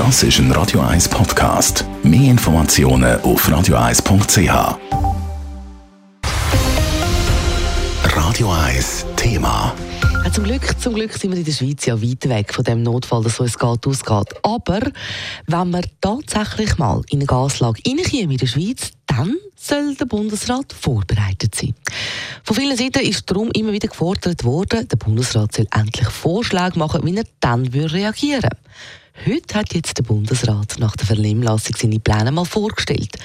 Das ist ein Radio 1 Podcast. Mehr Informationen auf radio1.ch. Radio 1 Thema. Ja, zum, Glück, zum Glück sind wir in der Schweiz ja weit weg von dem Notfall, dass so es geht, ausgeht. Aber wenn wir tatsächlich mal in eine Gaslage reinkommen in der Schweiz, dann soll der Bundesrat vorbereitet sein. Von vielen Seiten ist darum immer wieder gefordert worden, der Bundesrat soll endlich Vorschläge machen, wie er dann reagieren würde. Heute hat jetzt der Bundesrat nach der Vernehmlassung seine Pläne mal vorgestellt.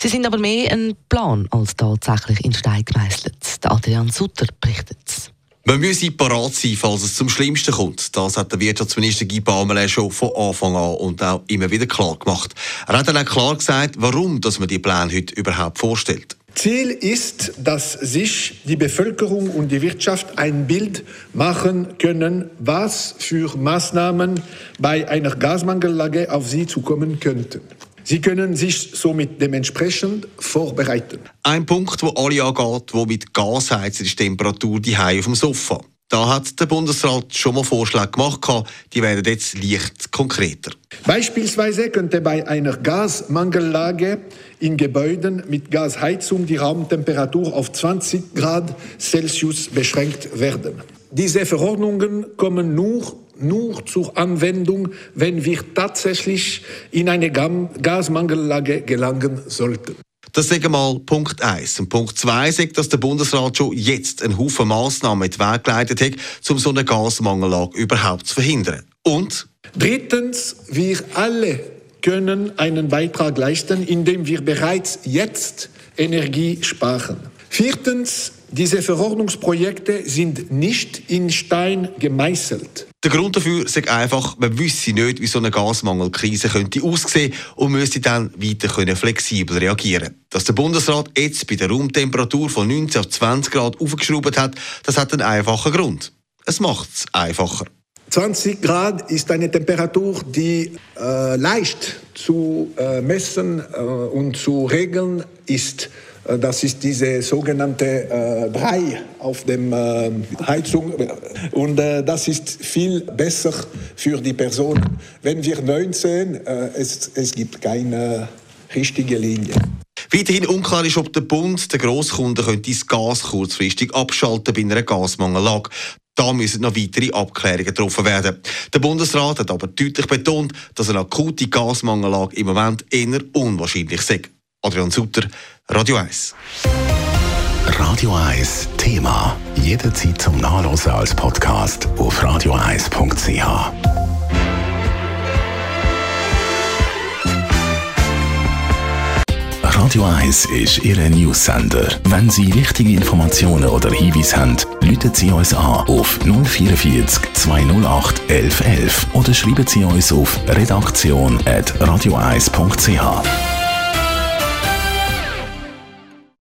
Sie sind aber mehr ein Plan als tatsächlich in Stein gemeißelt. Adrian Sutter berichtet es. Man müsse parat sein, falls es zum Schlimmsten kommt. Das hat der Wirtschaftsminister Guy Parmelin schon von Anfang an und auch immer wieder klar gemacht. Er hat dann auch klar gesagt, warum dass man die Pläne heute überhaupt vorstellt. Ziel ist, dass sich die Bevölkerung und die Wirtschaft ein Bild machen können, was für Maßnahmen bei einer Gasmangellage auf sie zukommen könnten. Sie können sich somit dementsprechend vorbereiten. Ein Punkt, wo alle angeht, wo mit Gas heizt, ist die Temperatur die auf dem Sofa. Da hat der Bundesrat schon mal Vorschläge gemacht, die werden jetzt leicht konkreter. Beispielsweise könnte bei einer Gasmangellage in Gebäuden mit Gasheizung die Raumtemperatur auf 20 Grad Celsius beschränkt werden. Diese Verordnungen kommen nur, nur zur Anwendung, wenn wir tatsächlich in eine Gasmangellage gelangen sollten. Das ist mal Punkt 1. Und Punkt 2 sagt, dass der Bundesrat schon jetzt einen Haufen Massnahmen in die Weg geleitet hat, um so eine Gasmangellage überhaupt zu verhindern. Und? Drittens, wir alle können einen Beitrag leisten, indem wir bereits jetzt Energie sparen. Viertens, diese Verordnungsprojekte sind nicht in Stein gemeißelt. Der Grund dafür ist einfach, man wüsste nicht, wie so eine Gasmangelkrise könnte aussehen und müsste dann weiter können flexibel reagieren. Dass der Bundesrat jetzt bei der Raumtemperatur von 19 auf 20 Grad aufgeschraubt hat, das hat einen einfachen Grund. Es macht es einfacher. 20 Grad ist eine Temperatur, die äh, leicht zu äh, messen äh, und zu regeln ist. Äh, das ist diese sogenannte äh, Brei auf dem äh, Heizung. Und äh, das ist viel besser für die Person. Wenn wir 19, äh, es, es gibt keine richtige Linie. Weiterhin unklar ist, ob der Bund, der Grosskunden, könnte das Gas kurzfristig abschalten bei einer Gasmangellage. Da müssen noch weitere Abklärungen getroffen werden. Der Bundesrat hat aber deutlich betont, dass eine akute Gasmangellage im Moment eher unwahrscheinlich ist. Adrian Sutter, Radio 1. Radio 1 Thema. Jederzeit zum Nachlesen als Podcast auf radio1.ch. Radio 1 ist Ihre Newsender. Wenn Sie wichtige Informationen oder Hinweise haben, rufen Sie uns an auf 044 208 1111 oder schreiben Sie uns auf redaktion.radio1.ch.